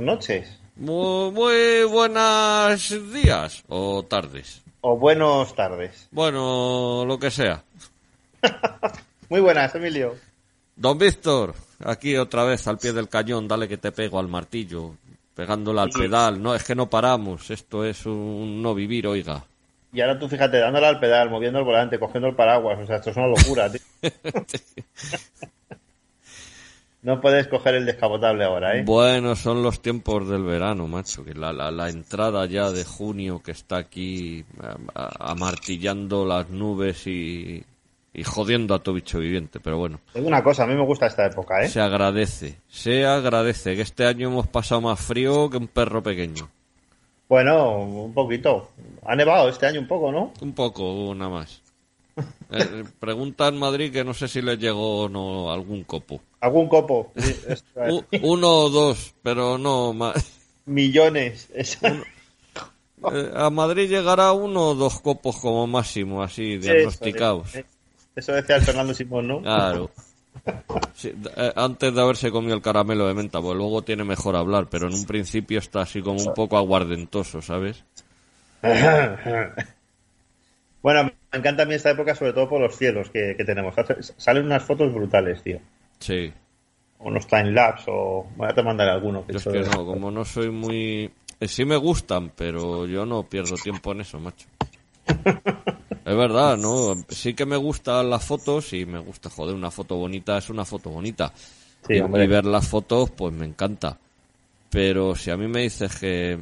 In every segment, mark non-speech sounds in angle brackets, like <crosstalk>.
Noches. Muy, muy buenos días o tardes. O buenos tardes. <laughs> Bueno, lo que sea. Muy buenas, Emilio. Don Víctor, aquí otra vez al pie del cañón, dale que te pego al martillo, pegándole al pedal. No, es que no paramos, esto es un no vivir, oiga. Y ahora tú fíjate, dándole al pedal, moviendo el volante, cogiendo el paraguas. O sea, esto es una locura, <laughs> tío. No puedes coger el descapotable ahora, ¿eh? Bueno, son los tiempos del verano, macho, que la, la, la entrada ya de junio que está aquí amartillando las nubes y, y jodiendo a todo bicho viviente, pero bueno. Es una cosa, a mí me gusta esta época, ¿eh? Se agradece, se agradece que este año hemos pasado más frío que un perro pequeño. Bueno, un poquito. Ha nevado este año un poco, ¿no? Un poco, nada más. Eh, pregunta en Madrid que no sé si les llegó o no algún copo. Algún copo. Sí, es. Uno o dos, pero no más. Millones. Eso- Eh, a Madrid llegará uno o dos copos como máximo, así, diagnosticados. Eso, eso decía el Fernando Simón, ¿no? Claro. Sí, eh, antes de haberse comido el caramelo de menta, pues luego tiene mejor hablar, pero en un principio está así como un poco aguardentoso, ¿sabes? <laughs> Bueno, me encanta a mí esta época, sobre todo por los cielos que, que tenemos. Salen unas fotos brutales, tío. Sí. O unos time-lapse, o... Bueno, te mandaré alguno. que Yo es que no, como no soy muy... eh, Sí me gustan, pero yo no pierdo tiempo en eso, macho. <laughs> Es verdad, ¿no? Sí que me gustan las fotos y me gusta, joder, una foto bonita es una foto bonita. Sí, y, y ver las fotos, pues me encanta. Pero si a mí me dices que...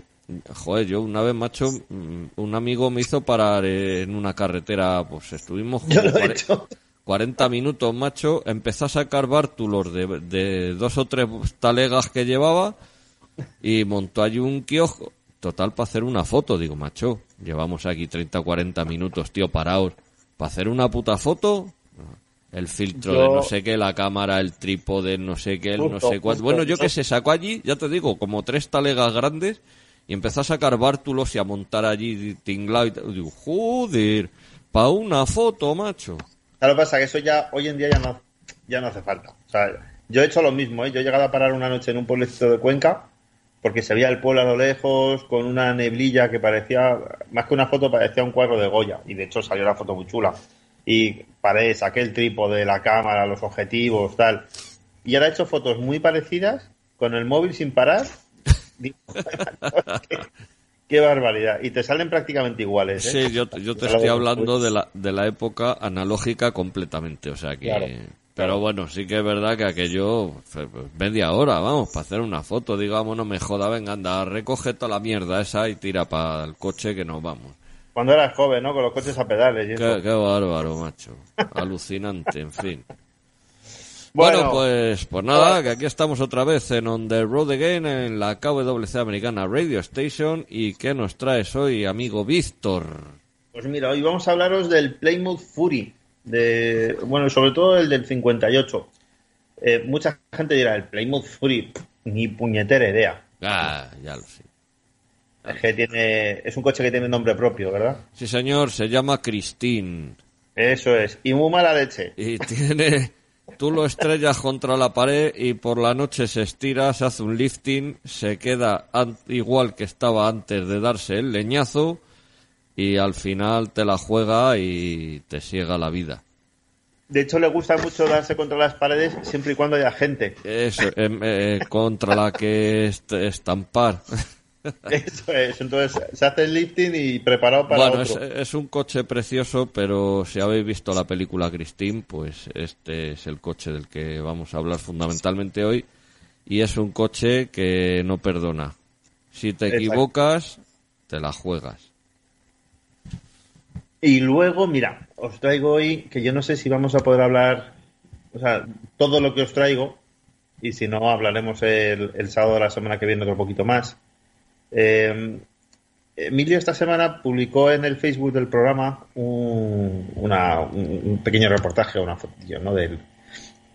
Joder, yo una vez, macho, mm, un amigo me hizo parar en una carretera, pues estuvimos <laughs> Yo lo he cuare- hecho. 40 minutos, macho, empezó a sacar bártulos de, de dos o tres talegas que llevaba y montó allí un kiosco, total, para hacer una foto. Digo, macho, llevamos aquí 30 o 40 minutos, tío, parados. ¿Para hacer una puta foto? El filtro Yo- de no sé qué, la cámara, el trípode, no sé qué, el no sé cuánto. Bueno, yo que se sacó allí, ya te digo, como tres talegas grandes y empezó a sacar bártulos y a montar allí tinglado y. Digo, joder, para una foto, macho. ¿Sabes lo que pasa? Que eso ya, hoy en día ya no, ya no hace falta. O sea, yo he hecho lo mismo, ¿eh? Yo he llegado a parar una noche en un pueblecito de Cuenca porque se veía el pueblo a lo lejos con una neblilla que parecía, más que una foto, parecía un cuadro de Goya. Y de hecho salió la foto muy chula. Y paré, saqué el trípode, la cámara, los objetivos, tal. Y ahora he hecho fotos muy parecidas con el móvil sin parar. Qué, qué barbaridad. Y te salen prácticamente iguales, ¿eh? Sí, yo, yo te estoy hablando de la, de la época analógica completamente, o sea que... Claro, Pero bueno, sí que es verdad que aquello, pues, media hora, vamos, para hacer una foto, digamos, no me joda, venga, anda, recoge toda la mierda esa y tira para el coche que nos vamos. Cuando eras joven, ¿no? Con los coches a pedales y eso. Qué, qué bárbaro, macho. Alucinante, en fin. Bueno, pues, pues nada, que aquí estamos otra vez en On the Road Again, en la KWC Americana Radio Station. ¿Y qué nos traes hoy, amigo Víctor? Pues mira, hoy vamos a hablaros del Plymouth Fury. De, bueno, sobre todo el del 58. Eh, mucha gente dirá, el Plymouth Fury, ni puñetera idea. Ah, ya lo sé. Es que tiene, es un coche que tiene nombre propio, ¿verdad? Sí, señor, se llama Christine. Eso es. Y muy mala leche. Y tiene... Tú lo estrellas contra la pared y por la noche se estira, se hace un lifting, se queda igual que estaba antes de darse el leñazo y al final te la juega y te ciega la vida. De hecho, le gusta mucho darse contra las paredes siempre y cuando haya gente. Eso, em, eh, contra la que est- estampar. <laughs> <laughs> Eso es. Entonces, se hace el lifting y preparado para Bueno, es, otro. es un coche precioso, pero si habéis visto la película Christine, pues este es el coche del que vamos a hablar fundamentalmente hoy. Y es un coche que no perdona. Si te equivocas, te la juegas. Y luego, mira, os traigo hoy, que yo no sé si vamos a poder hablar, o sea, todo lo que os traigo, y si no, hablaremos el, el sábado de la semana que viene otro poquito más. Eh, Emilio esta semana publicó en el Facebook del programa un, una- un- pequeño reportaje, una fotillo, ¿no? Del,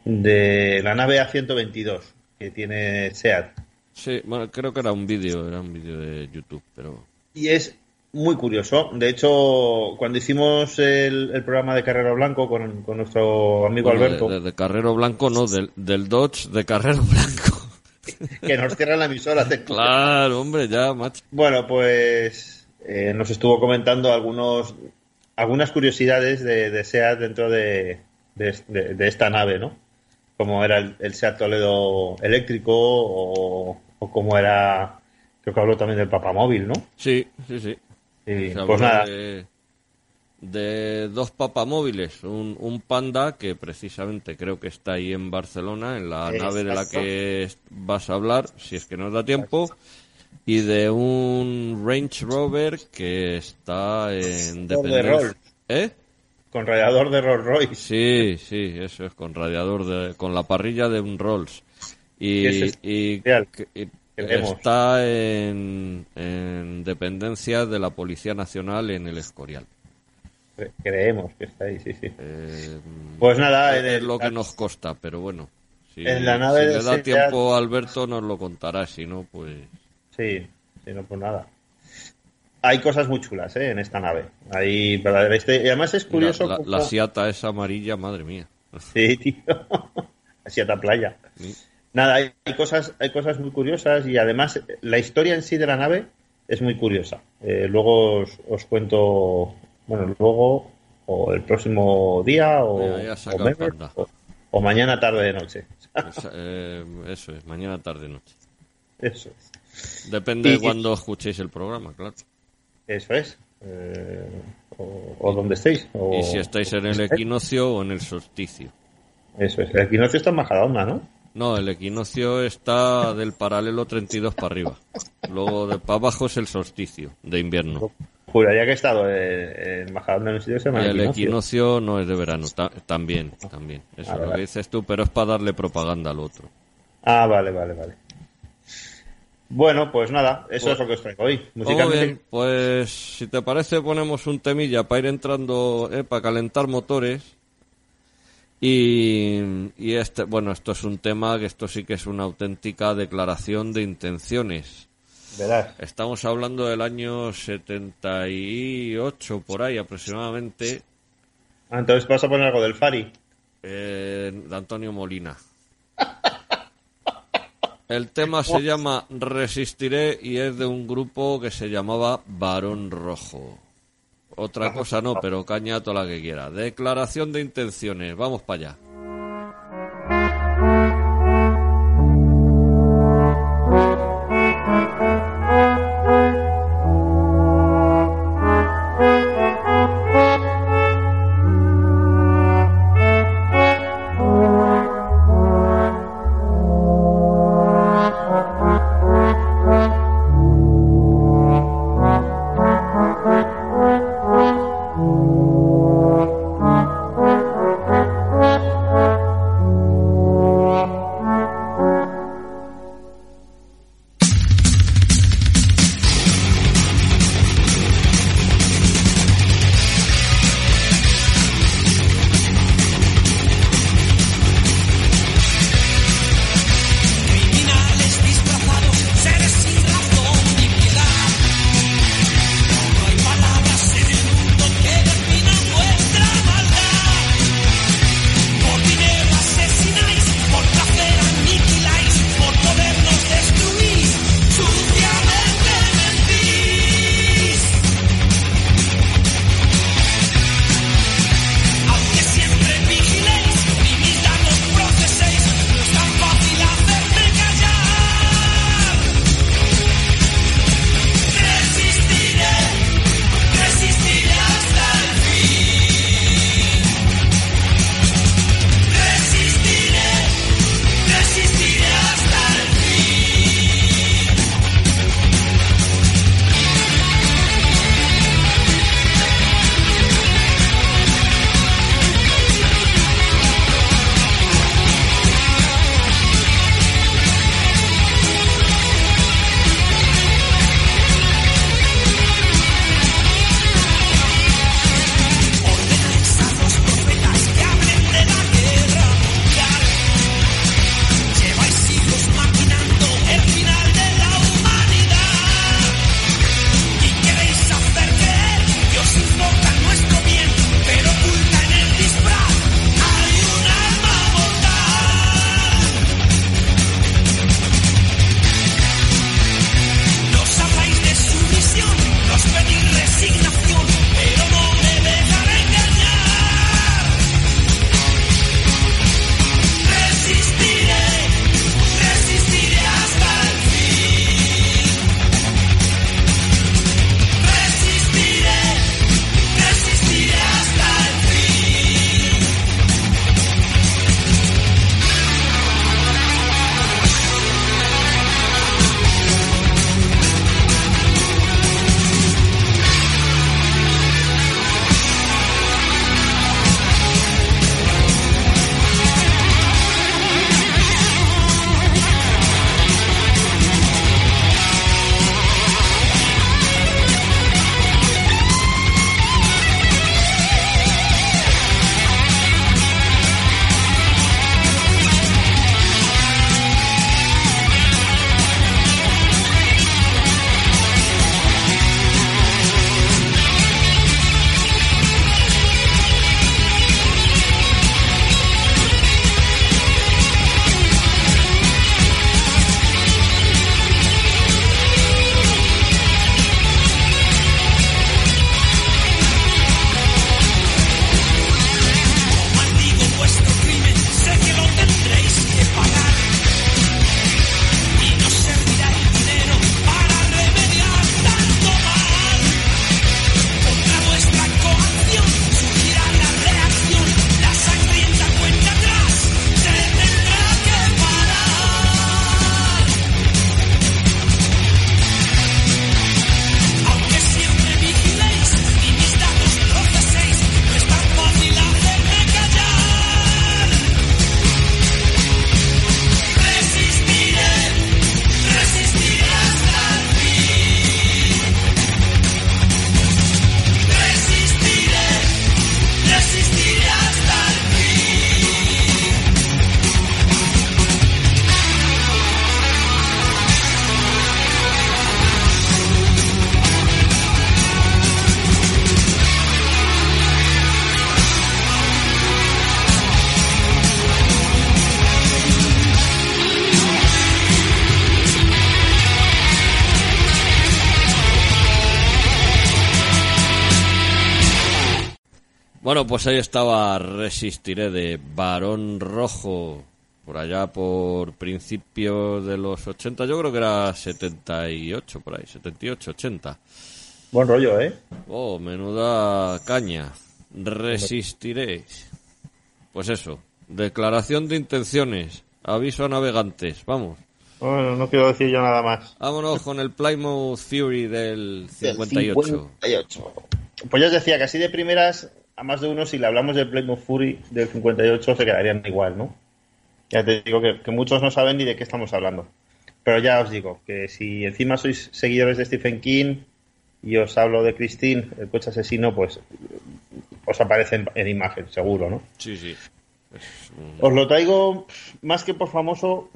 de la nave A122 que tiene SEAT. Sí, bueno, creo que era un vídeo, era un vídeo de YouTube, pero... Y es muy curioso. De hecho, cuando hicimos el, el programa de Carrero Blanco con, con nuestro amigo Bueno, Alberto, de Carrero Blanco, no, del, del Dodge de Carrero Blanco. <laughs> que nos cierran la emisora. claro, hombre, ya, macho. Bueno, pues eh, nos estuvo comentando algunos algunas curiosidades de, de SEAT dentro de, de, de- esta nave, ¿no? Como era el, el SEAT Toledo eléctrico o, o como era, creo que habló también del papamóvil, ¿no? Sí, sí, sí. Y, pues nada, De, de dos papamóviles, un, un panda que precisamente creo que está ahí en Barcelona, en la Exacto. nave de la que vas a hablar, si es que nos da tiempo, y de un Range Rover que está en dependencia. ¿Eh? con radiador de Rolls Royce. Sí, sí, eso es con radiador de, con la parrilla de un Rolls. Y, es y- está en, en dependencia de la Policía Nacional en el Escorial. Cre- Creemos que está ahí, sí, sí. Eh, Pues nada, es el- lo que nos costa, pero bueno. Si, En la nave si le da tiempo a Alberto nos lo contará, si no, pues... Sí, sí, no, pues nada. Hay cosas muy chulas, ¿eh? En esta nave. Hay historia. Y además es curioso. la, la, la Siata esa amarilla, madre mía. <laughs> Sí, tío. <laughs> Así a playa. Sí. Nada, hay, hay cosas, hay cosas muy curiosas y además eh, la historia en sí de la nave es muy curiosa. Eh, luego os, os cuento, bueno, luego o el próximo día o, ya o mañana tarde de noche. Esa- eh, eso es, mañana, tarde, noche. Eso es. Depende Y- de cuando escuchéis el programa, claro. Eso es. Eh, o, donde estéis. o- Y si estáis en el equinoccio o en el solsticio. Eso es. El equinoccio está en Majadahonda, ¿no? No, el equinoccio está del paralelo 32 para arriba. Luego de para abajo es el solsticio de invierno. Juraría que he estado en, en Majadahonda en un sitio que se llama el equinoccio. no es de verano, ta- también, también. Eso Ah, es lo vale. que dices tú, pero es para darle propaganda al otro. Ah, vale, vale, vale. Bueno, pues nada, eso Pues- es lo que os traigo hoy. Musicalmente, bien, pues si te parece ponemos un temilla para ir entrando, eh, para calentar motores. Y, y este, bueno, esto es un tema que esto sí que es una auténtica declaración de intenciones. Verás. Estamos hablando del año 78 por ahí aproximadamente, Ah, entonces vas a poner algo del Fari. eh, de Antonio Molina. <laughs> El tema se llama Resistiré y es de un grupo que se llamaba Varón Rojo. Otra cosa no, pero caña toda la que quiera. Declaración de intenciones, vamos para allá. Pues ahí estaba Resistiré de Barón Rojo, por allá por principios de los 80, yo creo que era 78 por ahí, 78, 80. Buen rollo, ¿eh? Oh, menuda caña. Resistiréis. Pues eso, declaración de intenciones, aviso a navegantes, vamos. Bueno, no quiero decir yo nada más. Vámonos con el Plymouth Fury del 58. 58. Pues ya os decía que así de primeras, a más de uno, si le hablamos del Plymouth Fury del 58, se quedarían igual, ¿no? Ya te digo que, que muchos no saben ni de qué estamos hablando. Pero ya os digo que si encima sois seguidores de Stephen King y os hablo de Christine, el coche asesino, pues os aparece en, en imagen, seguro, ¿no? Sí, sí. Un- Os lo traigo más que por famoso,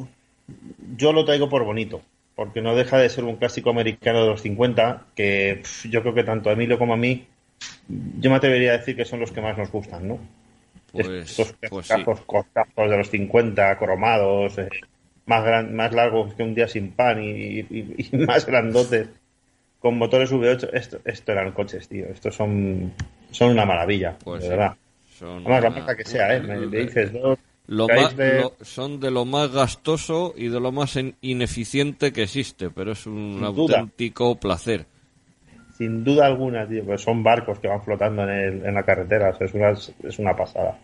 yo lo traigo por bonito, porque no deja de ser un clásico americano de los 50, que yo creo que tanto a Emilio como a mí, yo me atrevería a decir que son los que más nos gustan, ¿no? Pues, Estos pues sí. cajos cortazos de los 50, cromados, eh, más, gran- más largos que un día sin pan y, y- y <laughs> más grandotes, con motores V8. Esto, esto eran coches, tío. Estos son, son una maravilla, Pues de sí. verdad. Son Además, la marca que sea, ¿eh? Me, me dices dos. Lo más, de- lo- son de lo más gastoso y de lo más en- ineficiente que existe, pero es un Sin duda. auténtico placer. Sin duda alguna, tío, pues son barcos que van flotando en, el- en la carretera, o sea, es, una, es una pasada.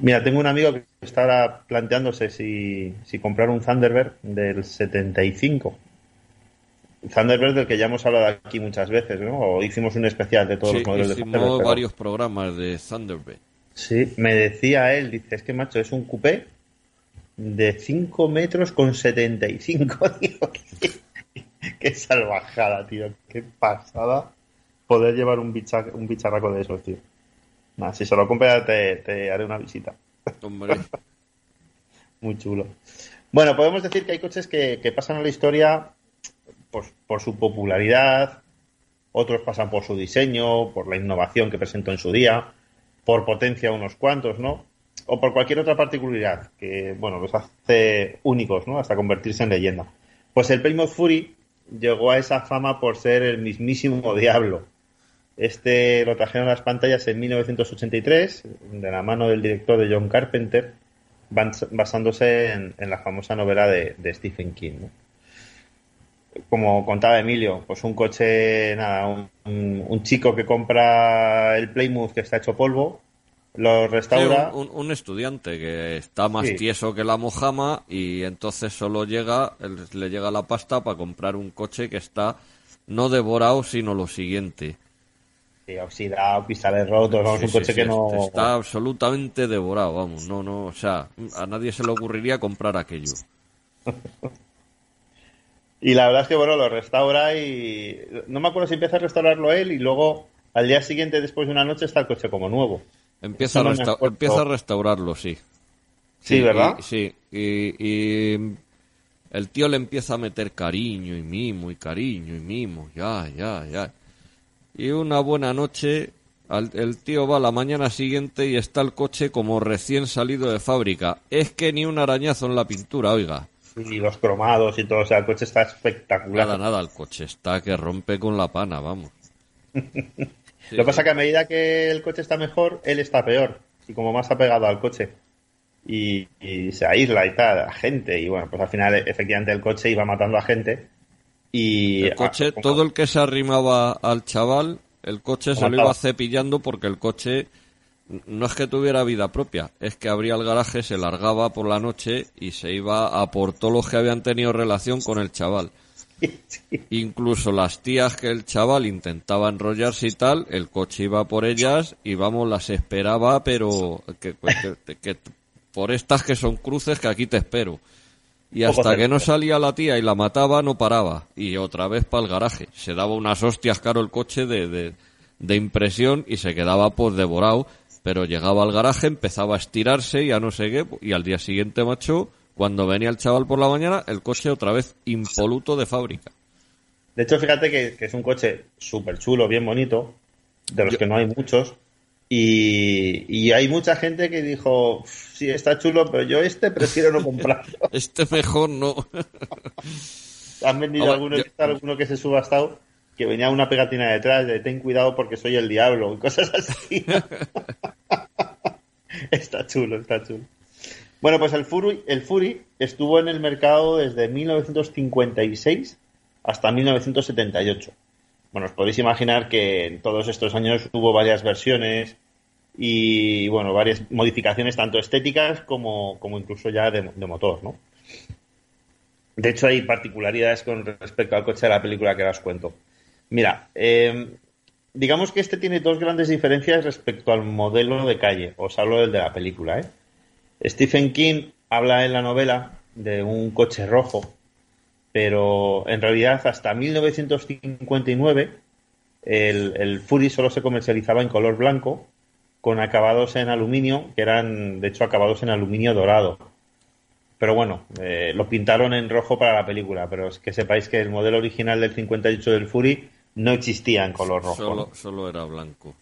Mira, tengo un amigo que está ahora planteándose si, si comprar un Thunderbird del 75. Thunderbird del que ya hemos hablado aquí muchas veces, ¿no? O hicimos un especial de todos Sí, los modelos de Thunderbird. pero- varios programas de Thunderbird. Sí, me decía él, dice, es que macho, es un coupé de 5 metros con 75, <laughs> tío. <laughs> Qué, salvajada, tío. Qué pasada poder llevar un, bicha- un bicharraco de esos, tío. Nah, si se lo compras te, te haré una visita. <laughs> Hombre, Muy chulo. Bueno, podemos decir que hay coches que, que pasan a la historia por, por su popularidad, otros pasan por su diseño, por la innovación que presentó en su día, por potencia unos cuantos, ¿no? O por cualquier otra particularidad que, bueno, los hace únicos, ¿no? Hasta convertirse en leyenda. Pues el Plymouth Fury llegó a esa fama por ser el mismísimo diablo. Este lo trajeron a las pantallas en 1983, de la mano del director de John Carpenter, bas- basándose en, la famosa novela de, Stephen King. Como contaba Emilio, pues un coche, nada, un, un- un chico que compra el Plymouth que está hecho polvo, lo restaura. un, un- un estudiante que está más Sí. tieso que la mojama y entonces solo llega, le llega la pasta para comprar un coche que está no devorado, sino lo siguiente. Sí, oxidado, cristales rotos, vamos, un coche que no. Está absolutamente devorado, vamos. No, no, o sea, a nadie se le ocurriría comprar aquello. <laughs> Y la verdad es que, bueno, lo restaura y. No me acuerdo si empieza a restaurarlo él y luego al día siguiente, después de una noche, está el coche como nuevo. Empieza, a, resta- empieza a restaurarlo, sí. Sí, ¿verdad? y- sí, y, y el tío le empieza a meter cariño y mimo y cariño y mimo, ya, ya, ya. Y una buena noche, al- el tío va a la mañana siguiente y está el coche como recién salido de fábrica. Es que ni un arañazo en la pintura, oiga. Y los cromados y todo, o sea, el coche está espectacular. Nada, nada, el coche está que rompe con la pana, vamos. <laughs> Sí, Lo que pasa sí. que a medida que el coche está mejor, él está peor. Y como más apegado al coche. Y, y se aísla y tal, a gente. Y bueno, pues al final, efectivamente, el coche iba matando a gente. Y El coche, todo el que se arrimaba al chaval, el coche se lo iba cepillando porque el coche no es que tuviera vida propia, es que abría el garaje, se largaba por la noche y se iba a por todos los que habían tenido relación con el chaval. Sí, Incluso las tías que el chaval intentaba enrollarse y tal, el coche iba por ellas y vamos, las esperaba, pero que, que- que- por estas que son cruces que aquí te espero. Y hasta que no salía la tía y la mataba, no paraba. Y otra vez para el garaje. Se daba unas hostias caro el coche de, de, de impresión y se quedaba pues devorado. Pero llegaba al garaje, empezaba a estirarse y a no sé qué. Y al día siguiente, macho, cuando venía el chaval por la mañana, el coche otra vez impoluto de fábrica. De hecho, fíjate que, que es un coche súper chulo, bien bonito, de los Yo- que no hay muchos. Y, y hay mucha gente que dijo, sí, está chulo, pero yo este prefiero no <laughs> comprarlo. Este mejor no. Han vendido Ahora, yo- está alguno que se subastado que venía una pegatina detrás de ten cuidado porque soy el diablo y cosas así. <laughs> <laughs> está chulo, está chulo. Bueno, pues el Fury, el Fury estuvo en el mercado desde 1956 hasta 1978. Bueno, os podéis imaginar que en todos estos años hubo varias versiones y, bueno, varias modificaciones tanto estéticas como, como incluso ya de, motor, ¿no? De hecho, hay particularidades con respecto al coche de la película que os cuento. Mira, eh, digamos que este tiene dos grandes diferencias respecto al modelo de calle. Os hablo del de la película, ¿eh? Stephen King habla en la novela de un coche rojo, pero en realidad hasta 1959 el, el Fury solo se comercializaba en color blanco con acabados en aluminio, que eran de hecho acabados en aluminio dorado. Pero bueno, eh, lo pintaron en rojo para la película, pero es que sepáis que el modelo original del 58 del Fury no existía en color rojo. Solo, ¿no? solo era blanco.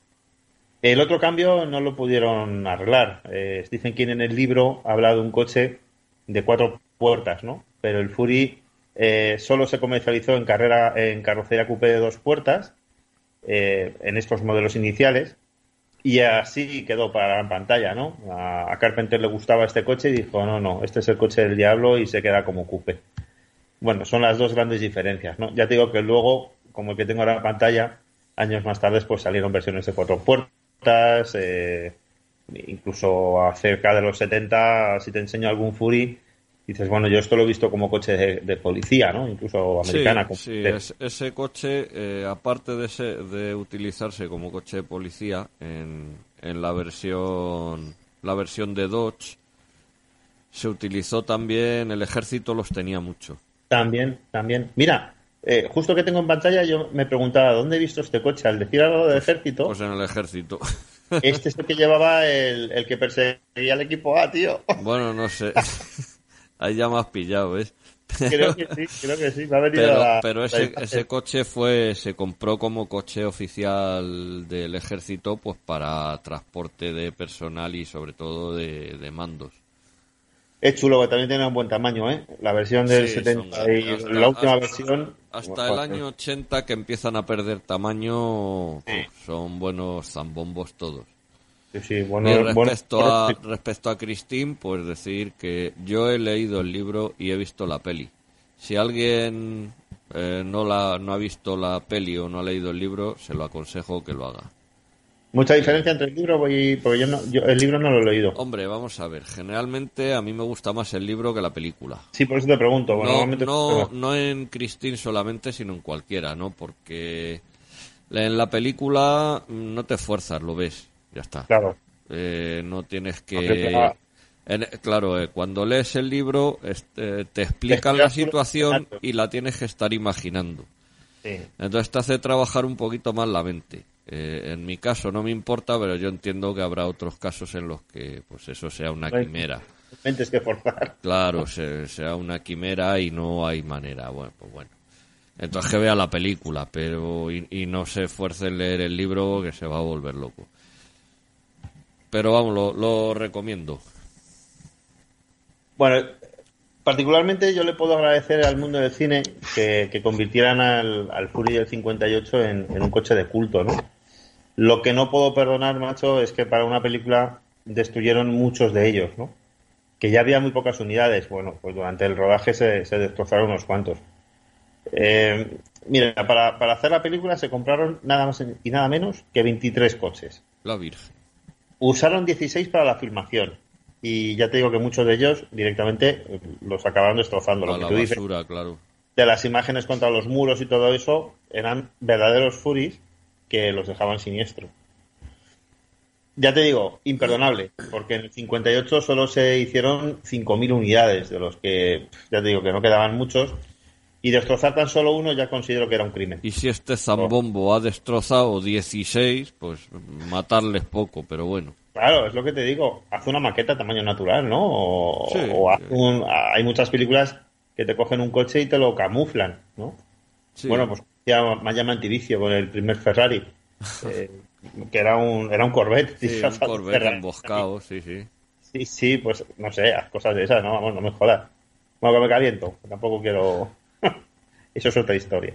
El otro cambio no lo pudieron arreglar. Eh, Stephen King en el libro habla de un coche de cuatro puertas, ¿no? Pero el Fury eh, solo se comercializó en carrera en carrocería coupé de dos puertas eh, en estos modelos iniciales y así quedó para la pantalla, ¿no? A, a Carpenter le gustaba este coche y dijo no, no, este es el coche del diablo y se queda como coupé. Bueno, son las dos grandes diferencias, ¿no? Ya te digo que luego, como el que tengo ahora en pantalla, años más tarde pues salieron versiones de cuatro puertas, eh, incluso acerca de los 70, si te enseño algún Fury, dices, bueno, yo esto lo he visto como coche de, de policía, ¿no? Incluso americana. Sí, como- sí, es- ese coche, eh, aparte de, ese- de utilizarse como coche de policía en, en la versión la versión de Dodge, se utilizó también, el ejército los tenía mucho. También, también. Mira, eh, justo que tengo en pantalla, yo me preguntaba, ¿dónde he visto este coche? Al decir algo del ejército, Pues en el ejército. <laughs> este es el que llevaba el, el que perseguía al equipo A, tío. <laughs> bueno, no sé. <laughs> Ahí ya me has pillado, ¿ves? Creo que sí, creo que sí. Me ha venido Pero, la- pero la ese, ese coche fue se compró como coche oficial del ejército pues para transporte de personal y sobre todo de, de mandos. Es chulo, que también tiene un buen tamaño, ¿eh? La versión del Sí, 70 son y grandes. la última versión... Hasta el año 80 que empiezan a perder tamaño Sí. pues, son buenos zambombos todos. Sí, sí, bueno, y bueno, respecto a bueno, respecto a Christine, pues decir que yo he leído el libro y he visto la peli. Si alguien eh, no la no ha visto la peli o no ha leído el libro, se lo aconsejo que lo haga. Mucha diferencia entre el libro y... Porque yo, no, yo el libro no lo he leído. Hombre, vamos a ver. Generalmente a mí me gusta más el libro que la película. Sí, por eso te pregunto. Bueno, no, normalmente- no, no en Christine solamente, sino en cualquiera, ¿no? Porque en la película no te esfuerzas, lo ves, ya está. Claro. Eh, no tienes que... en- claro, eh, cuando lees el libro este, te explican la situación y la tienes que estar imaginando. Sí. Entonces te hace trabajar un poquito más la mente. Eh, en mi caso no me importa, pero yo entiendo que habrá otros casos en los que pues eso sea una quimera. Mentes que forzar. Claro, se- sea una quimera y no hay manera. Bueno, pues bueno. Entonces que vea la película, pero y, y no se esfuerce en leer el libro que se va a volver loco. Pero vamos, lo, lo recomiendo. Bueno, particularmente yo le puedo agradecer al mundo del cine que, que convirtieran al, al Fury del 58 en, en un coche de culto, ¿no? Lo que no puedo perdonar, macho, es que para una película destruyeron muchos de ellos, ¿no? Que ya había muy pocas unidades. Bueno, pues durante el rodaje se, se destrozaron unos cuantos. Eh, mira, para, para hacer la película se compraron nada más y nada menos que 23 coches. La Virgen. Usaron 16 para la filmación. Y ya te digo que muchos de ellos directamente los acabaron destrozando. Lo A que la tú dices basura, claro. de las imágenes contra los muros y todo eso eran verdaderos furis que los dejaban siniestro. Ya te digo, imperdonable, porque en el 58 solo se hicieron 5.000 unidades, de los que ya te digo que no quedaban muchos, y destrozar tan solo uno ya considero que era un crimen. Y si este zambombo ha destrozado 16, pues matarles poco, pero bueno. Claro, es lo que te digo. Haz una maqueta tamaño natural, ¿no? O, Sí. o haz un- hay muchas películas que te cogen un coche y te lo camuflan, ¿no? Sí. Bueno, pues ya Maya Antivicio con el primer Ferrari, eh, que era un, era un Corvette. Sí, un <laughs> Corvette Ferrari. emboscado, sí, sí. Sí, sí, pues no sé, cosas de esas, ¿no? Vamos, no me jodas. Bueno, que me caliento, tampoco quiero... <laughs> Eso es otra historia.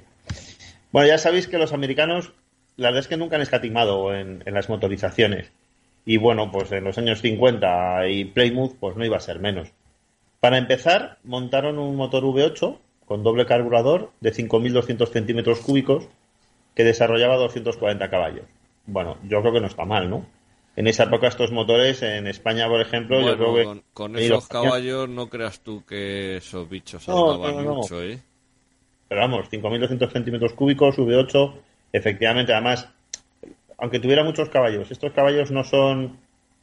Bueno, ya sabéis que los americanos, la verdad es que nunca han escatimado en, en las motorizaciones. Y bueno, pues en los años 50 y Plymouth, pues no iba a ser menos. Para empezar, montaron un motor V8 con doble carburador de 5.200 centímetros cúbicos que desarrollaba 240 caballos. Bueno, yo creo que no está mal, ¿no? En esa época estos motores, en España, por ejemplo, yo creo que... con, esos los- caballos no creas tú que esos bichos No, saltaban no, no. mucho, ¿eh? Pero vamos, 5.200 centímetros cúbicos, V8, efectivamente, además, aunque tuviera muchos caballos, estos caballos no son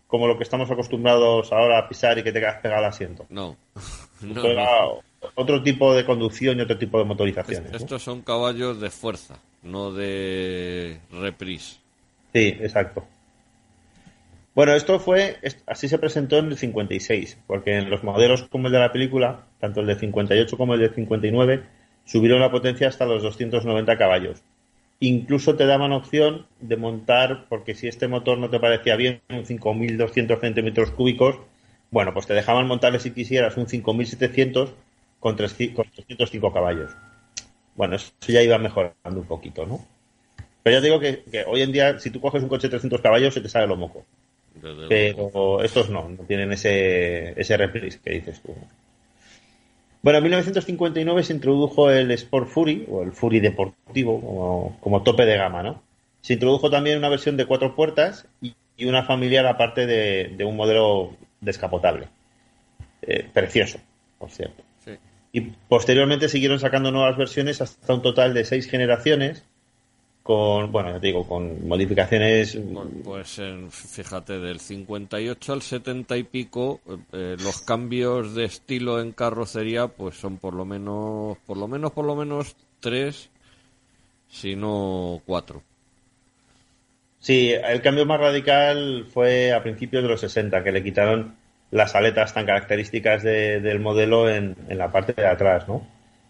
como lo que estamos acostumbrados ahora a pisar y que te quedas pegado al asiento. No. <laughs> No, no. Otro tipo de conducción y otro tipo de motorizaciones. Estos son caballos de fuerza, no de reprise. Sí, exacto. Bueno, esto fue, así se presentó en el 56, porque en los modelos como el de la película, tanto el de 58 como el de 59, subieron la potencia hasta los 290 caballos. Incluso te daban opción de montar, porque si este motor no te parecía bien, un 5.200 centímetros cúbicos, bueno, pues te dejaban montarle si quisieras un 5.700 con, 3 con 305 caballos. Bueno, eso ya iba mejorando un poquito, ¿no? Pero ya te digo que, que hoy en día, si tú coges un coche de 300 caballos, se te sale lo moco. desde luego. Pero estos no, no tienen ese, ese reprise que dices tú. Bueno, en 1959 se introdujo el Sport Fury, o el Fury deportivo, como, como tope de gama, ¿no? Se introdujo también una versión de cuatro puertas y, y una familiar aparte de, de un modelo descapotable. Eh, precioso, por cierto. Y posteriormente siguieron sacando nuevas versiones hasta un total de seis generaciones con, bueno, ya te digo, con modificaciones Pues fíjate, del 58 al 70 y pico, eh, los cambios de estilo en carrocería, pues son por lo menos, por lo menos, por lo menos tres, si no cuatro. Sí, el cambio más radical fue a principios de los 60, que le quitaron las aletas tan características de- del modelo en, en la parte de atrás, ¿no?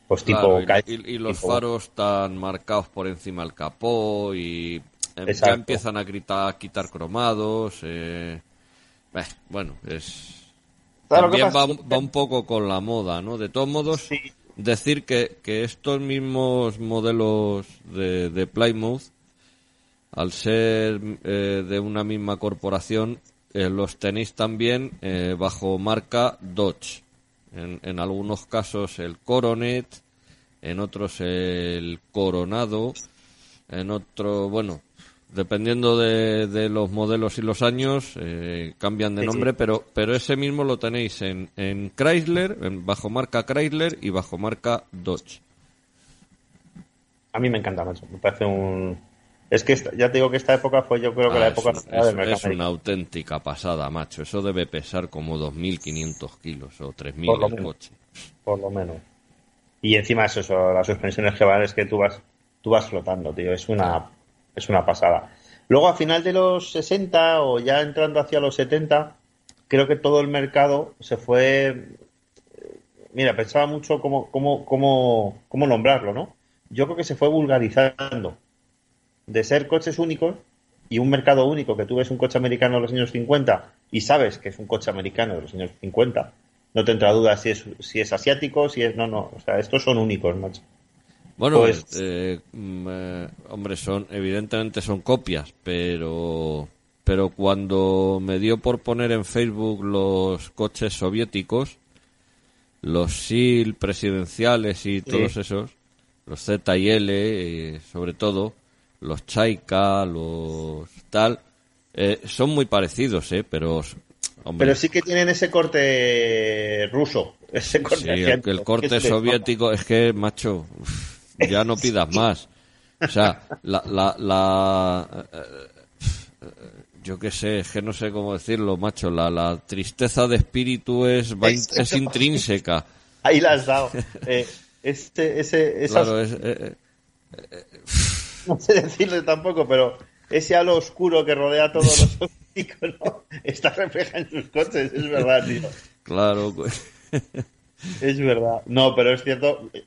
Pues tipo... Claro, y- y, y los tipo- faros tan marcados por encima del capó y eh, ya empiezan a, gritar, a quitar cromados. eh, eh, bueno, es Claro, ¿qué también va, un poco con la moda, ¿no? De todos modos, Sí. decir que, que estos mismos modelos de, de Plymouth, al ser eh, de una misma corporación, eh, los tenéis también eh, bajo marca Dodge. En, en algunos casos el Coronet, en otros el Coronado, en otro, bueno, dependiendo de, de los modelos y los años, eh, cambian de Sí, sí. nombre, pero pero ese mismo lo tenéis en, en Chrysler, en, bajo marca Chrysler y bajo marca Dodge. A mí me encanta, macho. Me parece un... Es que esta- ya te digo que esta época fue yo creo que Ah, la es, época una- del es- mercado es una auténtica pasada, macho. Eso debe pesar como 2.500 kilos o 3.000 Por lo el menos. coche. por lo menos. Y encima es eso, las suspensiones que van es que tú vas, tú vas flotando, tío, es una, es una pasada. Luego a final de los 60 o ya entrando hacia los 70, creo que todo el mercado se fue, eh, mira, pensaba mucho cómo, cómo, cómo, cómo nombrarlo, ¿no? Yo creo que se fue vulgarizando de ser coches únicos y un mercado único, que tú ves un coche americano de los años 50 y sabes que es un coche americano de los años 50, no te entra duda si es, si es asiático, si es... No, no, o sea, estos son únicos, macho. Bueno, Pues- eh, mm, eh, hombre, son evidentemente son copias, pero pero cuando me dio por poner en Facebook los coches soviéticos, los SIL presidenciales y todos esos, los Z y L, eh, sobre todo, los Chaika, los tal, eh, son muy parecidos, ¿eh? Pero, hombre, Pero sí que tienen ese corte ruso, <laughs> ese corte Sí, el, corte soviético es que, macho, uf, ya no <laughs> pidas más. O sea, la, la, la eh, eh, yo qué sé, es que no sé cómo decirlo, macho, la, la tristeza de espíritu es, es intrínseca. Ahí la has dado. Eh, este, ese, esas- Claro, es, eh, <laughs> no sé decirle tampoco, pero ese halo oscuro que rodea a todos los <laughs> iconos está reflejado en sus coches, es verdad, tío. claro. pues, <laughs> Es verdad. No, pero es cierto. eh,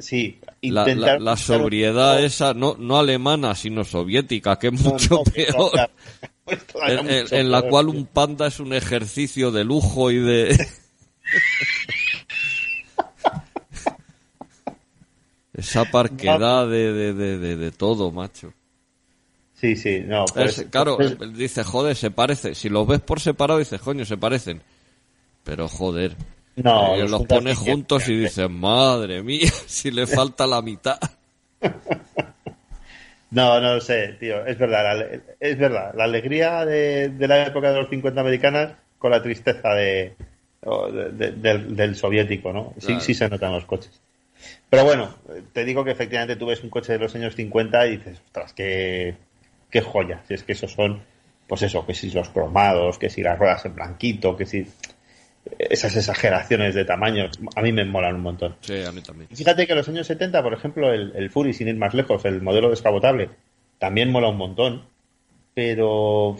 Sí, La, la- intentar. la sobriedad esa, no, no alemana, sino soviética, que es No, mucho no, que peor. pues En, en- mucho en la cual tío. un panda es un ejercicio de lujo y de... Esa parquedad de, de, de, de, de todo, macho. Sí, sí, no. Es- claro, dice, joder, se parece. Si los ves por separado, dices, coño, se parecen. Pero joder, no, eh, los pones juntos y dices, madre mía, <laughs> si le falta la mitad. <laughs> No, no lo sé, tío. Es verdad, la, es verdad. La alegría de, de la época de los 50 americanas con la tristeza de, o de- de- del, del soviético, ¿no? Sí, Claro. sí se notan los coches. Pero bueno, te digo que efectivamente tú ves un coche de los años 50 y dices, ostras, qué, qué joya. Si es que esos son, pues eso, que si los cromados, que si las ruedas en blanquito, que si esas exageraciones de tamaño, a mí me molan un montón. Sí, a mí también. Y Fíjate que en los años 70, por ejemplo, el, el Fury, sin ir más lejos, el modelo descapotable, también mola un montón, pero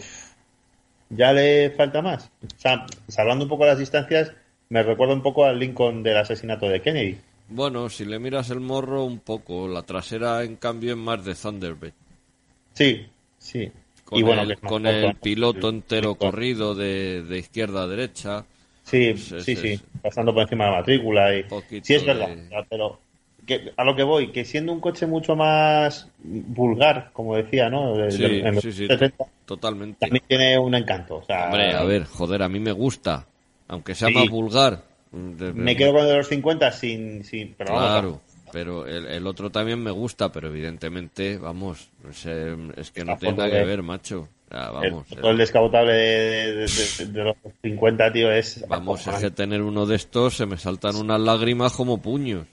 ya le falta más. O sea, salvando un poco las distancias, me recuerda un poco al Lincoln del asesinato de Kennedy. Bueno, si le miras el morro un poco, la trasera en cambio es más de Thunderbird. Sí, sí. Con, y bueno, el, con el piloto entero corrido de, de izquierda a derecha. Sí, Sí, sí, sí, pasando por encima de la matrícula. Y... Sí, es verdad, de- pero que, a lo que voy, que siendo un coche mucho más vulgar, como decía, ¿no? De- Sí, de- sí, sí, 70, totalmente. también tiene un encanto. O sea, Hombre, a ver, joder, a mí me gusta. Aunque sea Sí. más vulgar. De- Me quedo con el de los 50 sin... sin pero vamos, Claro, pero el, el otro también me gusta, pero evidentemente, vamos, es, eh, es que no tiene nada que ver, macho. El, vamos, todo el descapotable de, de- de- de los 50, tío, es... vamos, es que tener uno de estos se me saltan unas lágrimas como puños.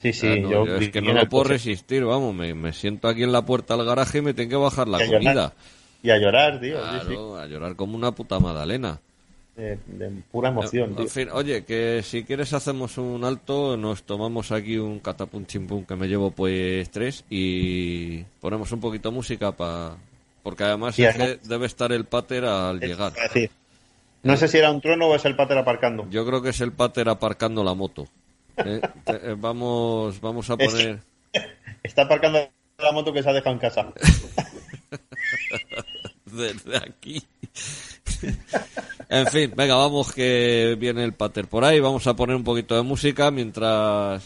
Sí, sí, Ah, no, yo... yo es que no lo el puedo coche resistir, vamos, me, me siento aquí en la puerta del garaje y me tengo que bajar la Y a llorar, comida. Y a llorar, tío, sí, sí, Claro, a llorar como una puta magdalena. De, de pura emoción, tío. En fin, oye, que si quieres hacemos un alto, nos tomamos aquí un catapum chimpum que me llevo pues tres y ponemos un poquito de música para... Porque además es que debe estar el pater al llegar. Es decir, no sé si era un trono o es el pater aparcando. Yo creo que es el pater aparcando la moto. <laughs> ¿eh? Te- eh, vamos, vamos a poner... <laughs> Está aparcando la moto que se ha dejado en casa. <laughs> desde aquí. en fin, venga, vamos que viene el pater por ahí. Vamos a poner un poquito de música mientras.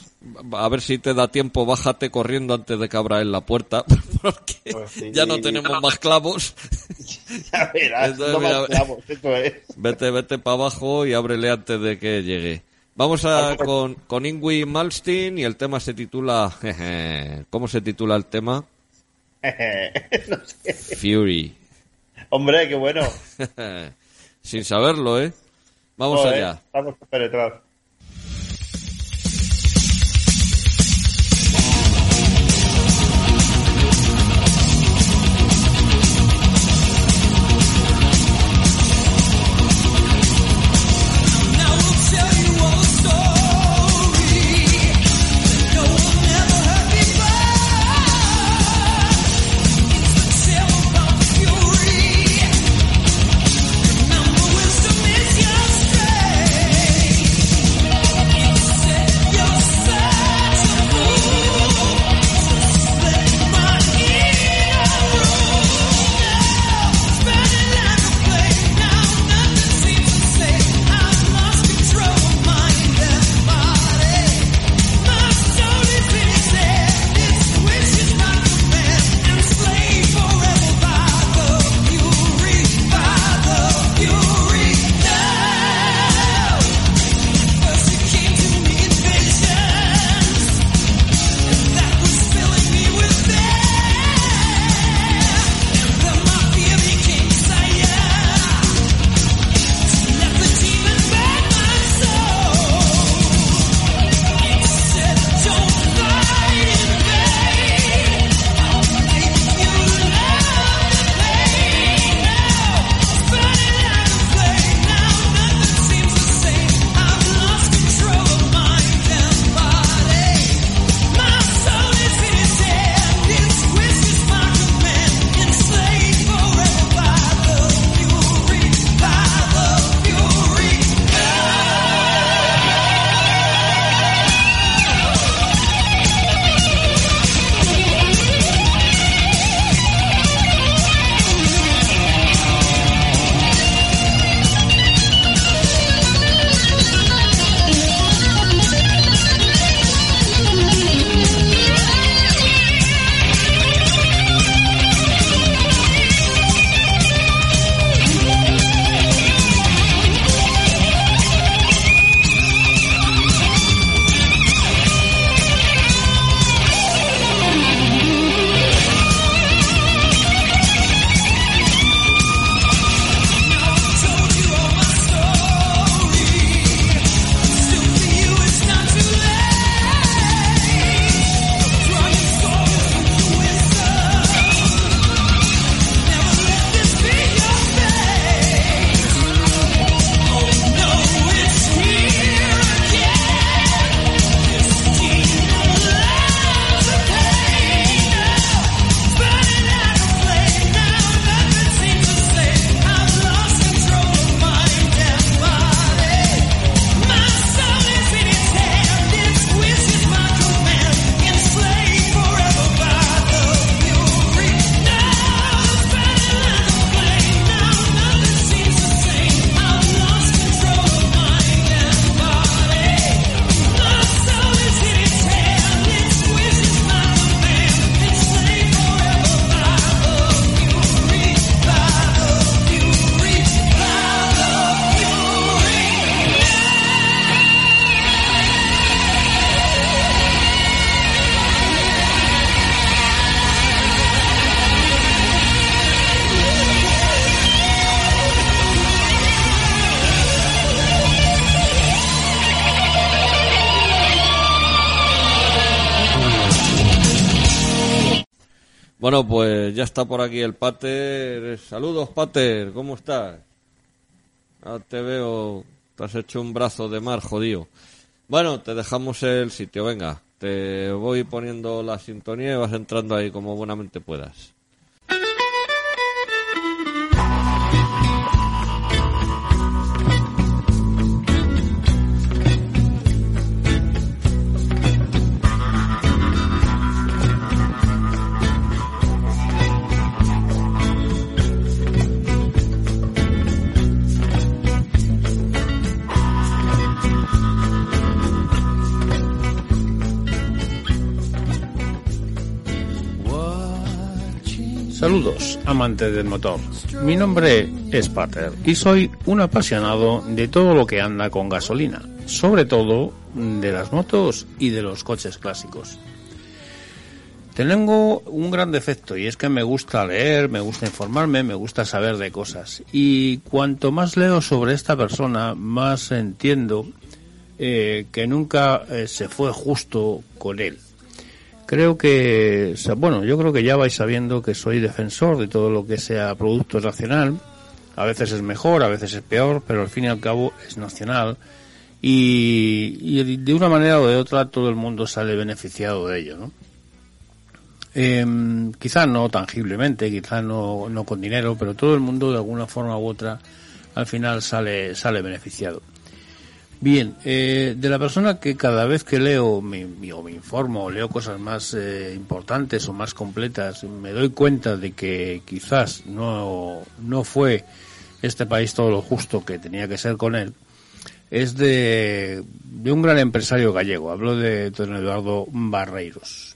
A ver si te da tiempo, bájate corriendo antes de que abra en la puerta. <laughs> Porque Pues sí. ya no tenemos más clavos. <laughs> ya verás, Entonces, no mira, más clavos, eso es. Vete, vete para abajo y ábrele antes de que llegue. Vamos a, con, con Ingrid Malmsteen y el tema se titula. <laughs> ¿Cómo se titula el tema? no sé. Fury. Hombre, qué bueno. <laughs> Sin saberlo, ¿eh? Vamos allá. Vamos a penetrar. Está por aquí el Pater. Saludos, Pater, ¿cómo estás? Ah, te veo, te has hecho un brazo de mar, jodido. Bueno, te dejamos el sitio, venga. Te voy poniendo la sintonía y vas entrando ahí como buenamente puedas. Saludos, amantes del motor. Mi nombre es Pater y soy un apasionado de todo lo que anda con gasolina, sobre todo de las motos y de los coches clásicos. Tengo un gran defecto y es que me gusta leer, me gusta informarme, me gusta saber de cosas. Y cuanto más leo sobre esta persona, más entiendo eh, que nunca eh, se fue justo con él. Creo que, bueno, yo creo que ya vais sabiendo que soy defensor de todo lo que sea producto nacional. A veces es mejor, a veces es peor, pero al fin y al cabo es nacional. Y, y de una manera o de otra todo el mundo sale beneficiado de ello, ¿no? Eh, quizá no tangiblemente, quizá no, no con dinero, pero todo el mundo de alguna forma u otra al final sale, sale beneficiado. Bien, eh, de la persona que cada vez que leo me, o me informo o leo cosas más eh, importantes o más completas, me doy cuenta de que quizás no, no fue este país todo lo justo que tenía que ser con él, es de, de un gran empresario gallego. Hablo de don Eduardo Barreiros.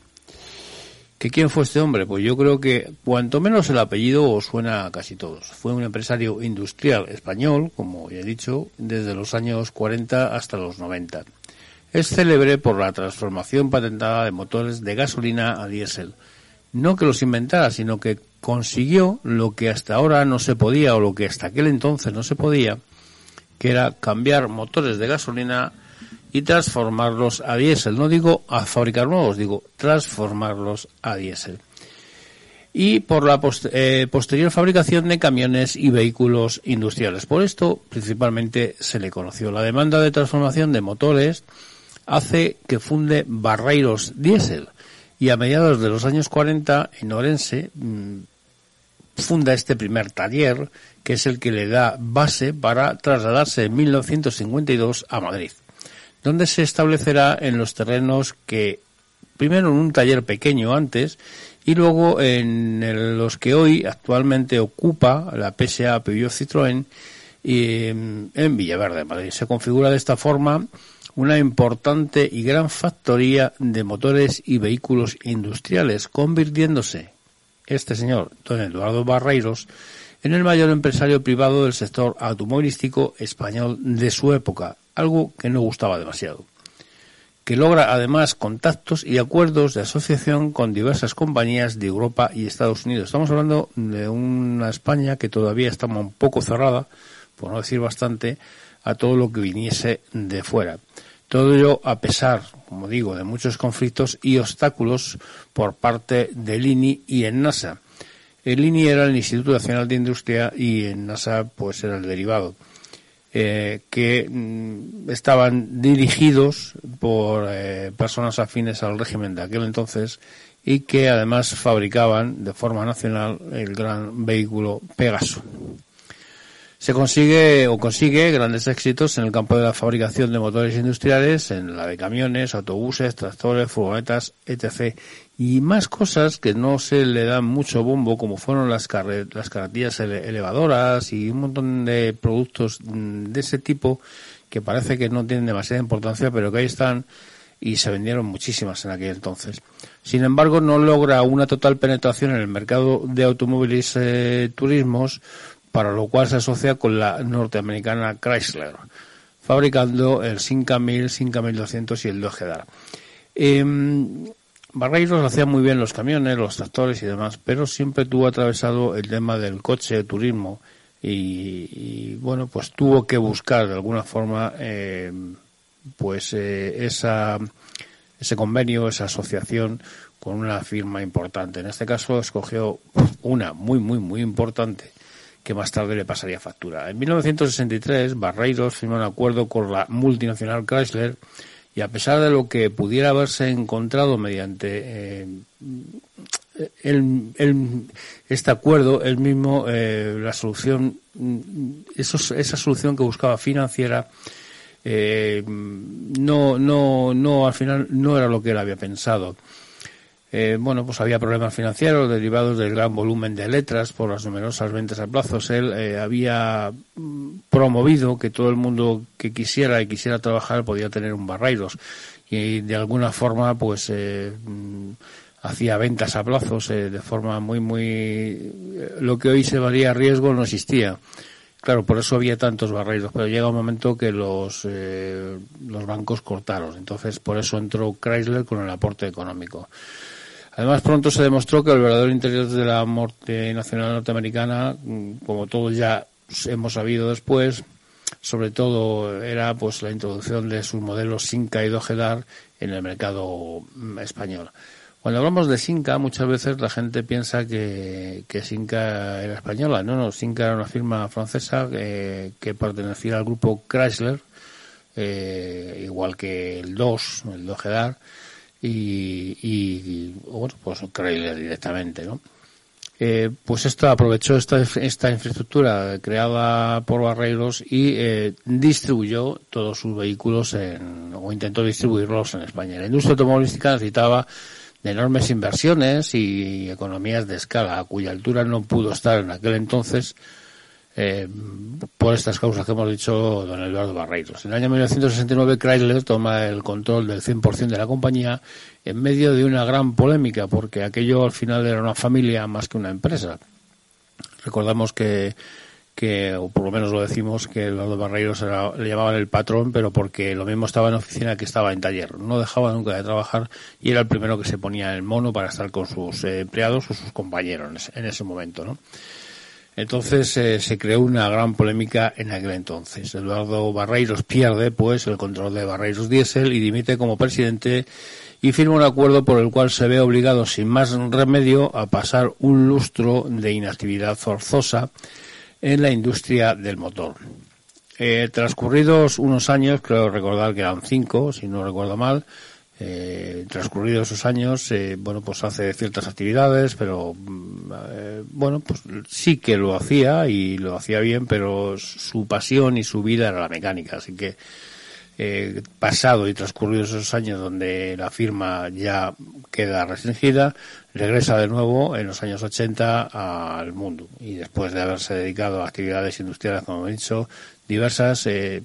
¿Que quién fue este hombre? Pues yo creo que cuanto menos el apellido os suena a casi todos. Fue un empresario industrial español, como ya he dicho, desde los años 40 hasta los 90. Es célebre por la transformación patentada de motores de gasolina a diésel. No que los inventara, sino que consiguió lo que hasta ahora no se podía o lo que hasta aquel entonces no se podía, que era cambiar motores de gasolina y transformarlos a diésel. No digo a fabricar nuevos, digo transformarlos a diésel. Y por la eh, posterior fabricación de camiones y vehículos industriales. Por esto, principalmente, se le conoció. La demanda de transformación de motores hace que funde Barreiros Diesel. Y a mediados de los años 40, en Orense, mmm, funda este primer taller, que es el que le da base para trasladarse en 1952 a Madrid donde se establecerá en los terrenos que primero en un taller pequeño antes y luego en los que hoy actualmente ocupa la PSA Peugeot Citroën y, em, en Villaverde, Madrid. Se configura de esta forma una importante y gran factoría de motores y vehículos industriales, convirtiéndose este señor, don Eduardo Barreiros, en el mayor empresario privado del sector automovilístico español de su época, algo que no gustaba demasiado. Que logra además contactos y acuerdos de asociación con diversas compañías de Europa y Estados Unidos. Estamos hablando de una España que todavía está un poco cerrada, por no decir bastante, a todo lo que viniese de fuera. Todo ello a pesar, como digo, de muchos conflictos y obstáculos por parte del INI y en NASA. El INI era el Instituto Nacional de Industria y en NASA pues era el derivado. Eh, que mm, estaban dirigidos por eh, personas afines al régimen de aquel entonces y que además fabricaban de forma nacional el gran vehículo Pegaso. Se consigue o consigue grandes éxitos en el campo de la fabricación de motores industriales, en la de camiones, autobuses, tractores, furgonetas, etc. Y más cosas que no se le dan mucho bombo, como fueron las, carre- las carretillas ele- elevadoras y un montón de productos mm, de ese tipo que parece que no tienen demasiada importancia, pero que ahí están y se vendieron muchísimas en aquel entonces. Sin embargo, no logra una total penetración en el mercado de automóviles eh, turismos, para lo cual se asocia con la norteamericana Chrysler, fabricando el Simca 1000, Simca 1200 y el Dodge Dart. Eh, Barreiros hacía muy bien los camiones, los tractores y demás, pero siempre tuvo atravesado el tema del coche de turismo y, bueno, pues tuvo que buscar de alguna forma eh, pues eh, ese convenio, esa asociación con una firma importante. En este caso escogió una muy, muy, muy importante que más tarde le pasaría factura. En 1963, Barreiros firmó un acuerdo con la multinacional Chrysler y a pesar de lo que pudiera haberse encontrado mediante eh, este acuerdo, el mismo, eh, la solución, esa solución que buscaba financiera, eh, no, no, no, al final no era lo que él había pensado. Eh, bueno, pues había problemas financieros derivados del gran volumen de letras por las numerosas ventas a plazos. Él eh, había mm, promovido que todo el mundo que quisiera y quisiera trabajar podía tener un Barreiros y de alguna forma pues eh, mm, hacía ventas a plazos eh, de forma muy muy eh, lo que hoy se valía riesgo no existía. Claro, por eso había tantos barreiros, pero llega un momento que los, los bancos cortaron. Entonces, por eso entró Chrysler con el aporte económico. Además, pronto se demostró que el verdadero interés de la multinacional norteamericana, como todos ya hemos sabido después, sobre todo era pues la introducción de sus modelos Sinca y Dojedar en el mercado mm, español. Cuando hablamos de Sinca, muchas veces la gente piensa que, Sinca era española. No, no, Sinca era una firma francesa que, que pertenecía al grupo Chrysler, eh, igual que el DOS, el Dojedar, y, y, bueno, pues Chrysler directamente, ¿no? Eh, pues esto aprovechó esta, esta infraestructura creada por Barreiros y eh, distribuyó todos sus vehículos en, o intentó distribuirlos en España. La industria automovilística necesitaba de enormes inversiones y economías de escala, a cuya altura no pudo estar en aquel entonces eh, por estas causas que hemos dicho don Eduardo Barreiros. En el año 1969 Chrysler toma el control del 100% de la compañía en medio de una gran polémica porque aquello al final era una familia más que una empresa. Recordamos que, que o por lo menos lo decimos, que Eduardo Barreiros le llamaban el patrón, pero porque lo mismo estaba en oficina que estaba en taller. No dejaba nunca de trabajar y era el primero que se ponía el mono para estar con sus eh, empleados o sus compañeros en ese momento, ¿no? Entonces eh, se creó una gran polémica en aquel entonces. Eduardo Barreiros pierde pues el control de Barreiros Diesel y dimite como presidente y firma un acuerdo por el cual se ve obligado sin más remedio a pasar un lustro de inactividad forzosa en la industria del motor. Eh, transcurridos unos años, creo recordar que eran cinco, si no recuerdo mal, eh, transcurridos esos años, eh, bueno, pues hace ciertas actividades, pero mm, eh, bueno, pues sí que lo hacía y lo hacía bien, pero su pasión y su vida era la mecánica, así que eh, pasado y transcurridos esos años donde la firma ya queda restringida, regresa de nuevo en los años 80 al mundo. Y después de haberse dedicado a actividades industriales, como he dicho, diversas, eh,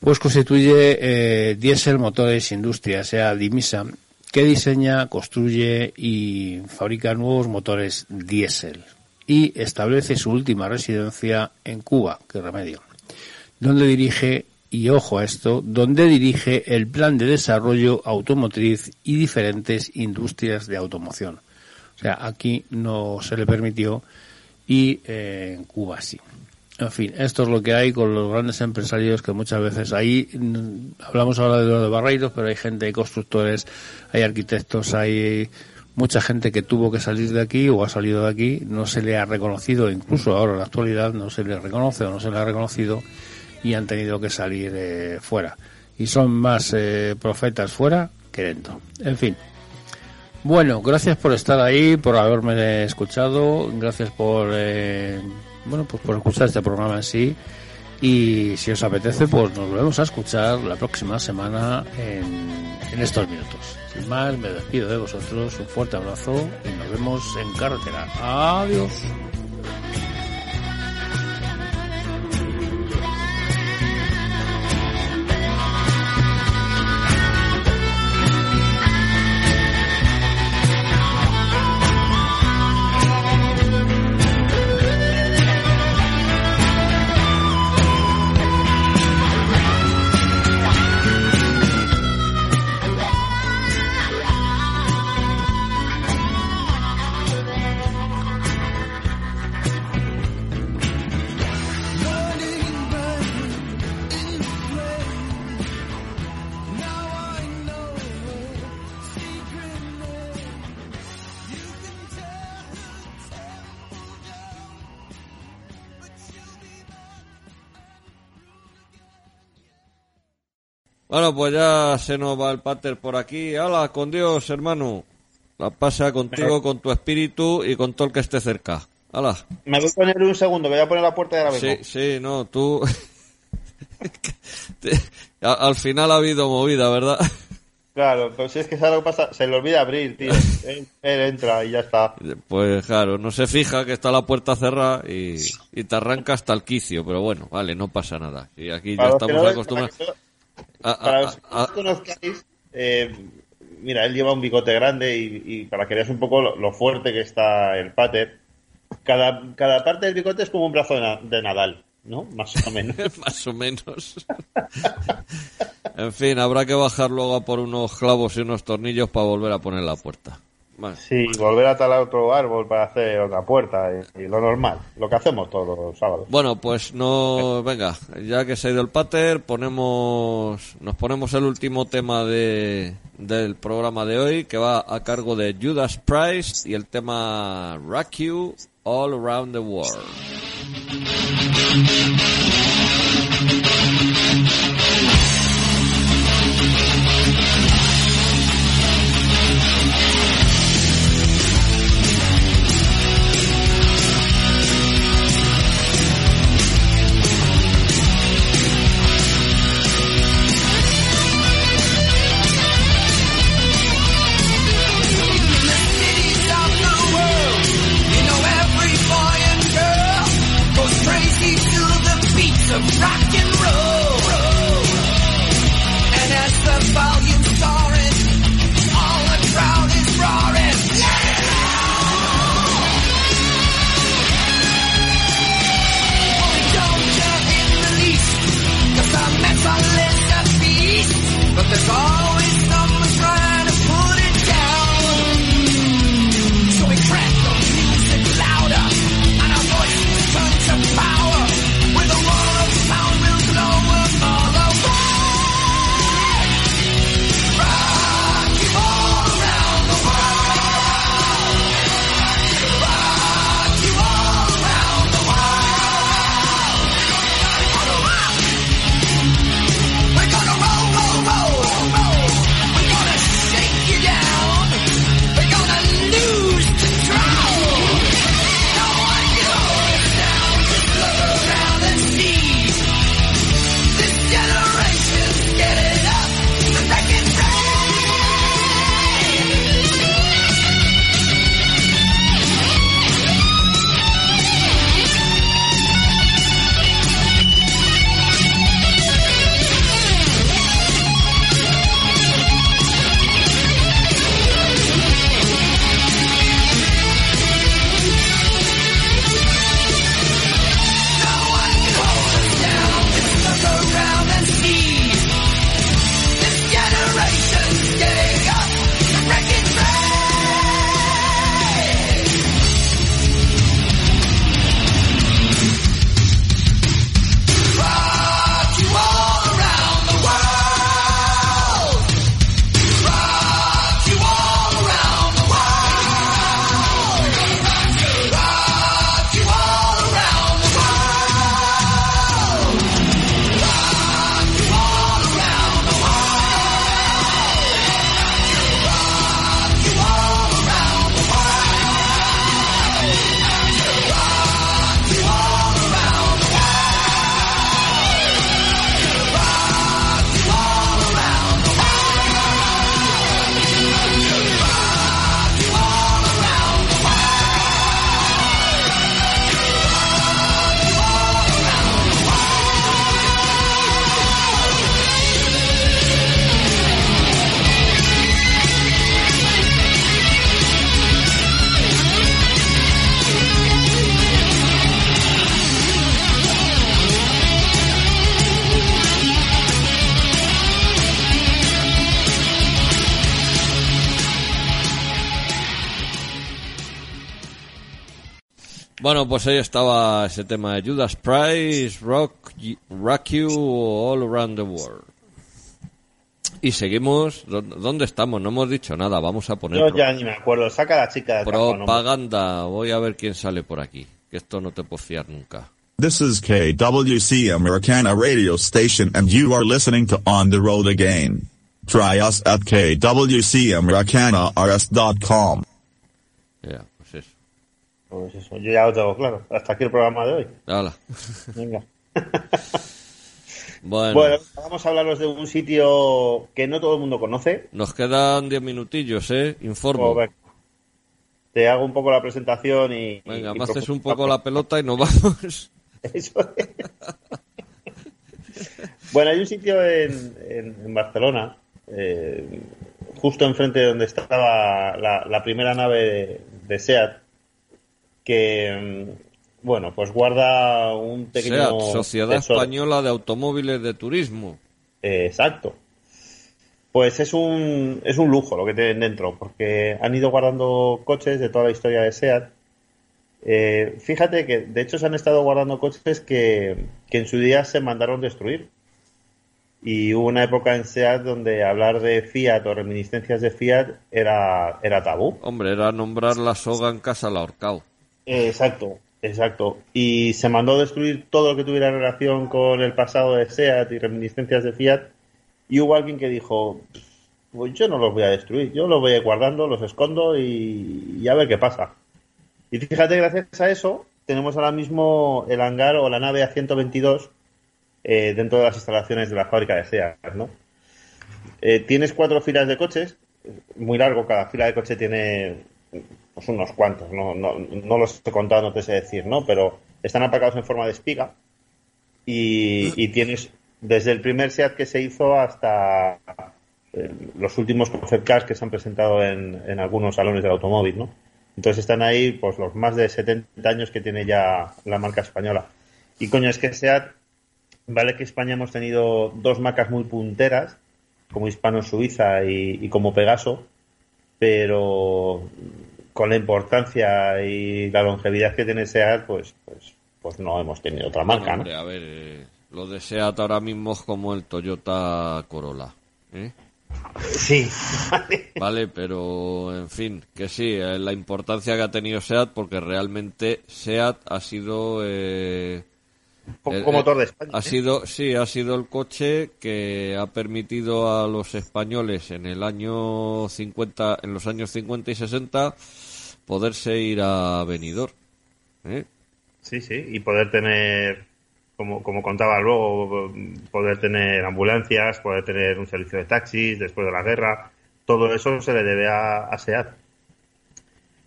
pues constituye eh, Diesel Motores Industria, sea Dimisa, que diseña, construye y fabrica nuevos motores diésel y establece su última residencia en Cuba, que remedio, donde dirige, y ojo a esto, donde dirige el plan de desarrollo automotriz y diferentes industrias de automoción. O sea, aquí no se le permitió y eh, en Cuba sí. En fin, esto es lo que hay con los grandes empresarios que muchas veces ahí mm, hablamos ahora de lo de Barreiros, pero hay gente, hay constructores, hay arquitectos, hay mucha gente que tuvo que salir de aquí o ha salido de aquí, no se le ha reconocido, incluso ahora en la actualidad no se le reconoce o no se le ha reconocido y han tenido que salir eh, fuera. Y son más eh, profetas fuera que dentro. En fin. Bueno, gracias por estar ahí, por haberme escuchado, gracias por eh, bueno, pues por escuchar este programa en sí. Y si os apetece, pues nos volvemos a escuchar la próxima semana en, en estos minutos. Sin más, me despido de vosotros, un fuerte abrazo y nos vemos en carretera. Adiós. Bueno, pues ya se nos va el pater por aquí. ¡Hala, con Dios, hermano! La pasa contigo, con tu espíritu y con todo el que esté cerca. ¡Hala! Me voy a poner un segundo, me voy a poner la puerta ahora Sí, vengo. sí, no, tú... <laughs> Al final ha habido movida, ¿verdad? Claro, pero si es que es algo pasa, se le olvida abrir, tío. <laughs> él, él entra y ya está. Pues claro, no se fija que está la puerta cerrada y, y te arranca hasta el quicio, pero bueno, vale, no pasa nada. Y aquí ya Para estamos no- acostumbrados. Que a- a- Para los que a- no conozcáis, eh, mira, él lleva un bigote grande y, y para que veas un poco lo, lo fuerte que está el pater, cada, cada parte del bigote es como un brazo de, Na- de Nadal, ¿no? Más o menos. <laughs> Más o menos. en fin, habrá que bajar luego a por unos clavos y unos tornillos para volver a poner la puerta. Vale. Sí, volver a talar otro árbol para hacer otra puerta y, y lo normal, lo que hacemos todos los sábados. Bueno, pues no, venga, ya que se ha ido el pater, ponemos, nos ponemos el último tema de, del programa de hoy, que va a cargo de Judas Price y el tema Rock You All Around the World. Bueno, pues ahí estaba ese tema de Judas Price, Rock, Rock You All Around the World. Y seguimos, ¿dó- ¿dónde estamos? No hemos dicho nada, vamos a poner Yo ya ni me acuerdo, saca la chica hombre. propaganda. Voy a ver quién sale por aquí, que esto no te puedo fiar nunca. This is KWC Americana radio station and you are listening to On the Road Again. Try us at kwcamericanars.com. Ya, pues eso. Pues yo ya lo tengo claro. Hasta aquí el programa de hoy. Hala. Venga. <laughs> Bueno, Bueno, vamos a hablaros de un sitio que no todo el mundo conoce. nos quedan 10 minutillos, ¿eh? Informo. Venga, Te hago un poco la presentación y. Venga, y me haces un poco la pelota y nos vamos. <laughs> Eso es. bueno, hay un sitio en, en- en Barcelona, eh, justo enfrente de donde estaba la, la primera nave de, de SEAT, que, bueno, pues guarda un pequeño... SEAT, Sociedad tesoro. Española de Automóviles de Turismo. Eh, exacto. Pues es un, es un lujo lo que tienen dentro, porque han ido guardando coches de toda la historia de SEAT. Eh, fíjate que de hecho se han estado guardando coches que, que en su día se mandaron destruir. Y hubo una época en SEAT donde hablar de Fiat o reminiscencias de Fiat era, era tabú. Hombre, era nombrar la soga en casa al ahorcao. Exacto, exacto. Y se mandó destruir todo lo que tuviera relación con el pasado de SEAT y reminiscencias de Fiat. Y hubo alguien que dijo, pues yo no los voy a destruir, yo los voy a ir guardando, los escondo y, y a ver qué pasa. Y fíjate, gracias a eso, tenemos ahora mismo el hangar o la nave A122 eh, dentro de las instalaciones de la fábrica de SEAT, ¿no? Eh, tienes cuatro filas de coches, muy largo, cada fila de coche tiene pues unos cuantos, no, no, no los he contado, no te sé decir, ¿no? Pero están aparcados en forma de espiga y, tienes desde el primer SEAT que se hizo hasta eh, los últimos concept cars que se han presentado en, en algunos salones del automóvil, ¿no? Entonces están ahí pues los más de 70 años que tiene ya la marca española. Y coño, es que SEAT, vale que España hemos tenido dos marcas muy punteras, como Hispano Suiza y como Pegaso, pero con la importancia y la longevidad que tiene SEAT, pues, pues, pues no hemos tenido otra marca, ¿no? Hombre, a ver, eh, lo de SEAT ahora mismo es como el Toyota Corolla. ¿eh? Sí. <laughs> Vale, pero en fin, que sí, eh, la importancia que ha tenido SEAT, porque realmente SEAT ha sido. Eh, El- motor de España. Ha ¿eh? sido, sí, ha sido el coche que ha permitido a los españoles en el año 50, en los años 50 y 60, poderse ir a Benidorm. ¿eh? Sí, sí, y poder tener, como, como contaba luego, poder tener ambulancias, poder tener un servicio de taxis después de la guerra, todo eso se le debe a, a SEAT.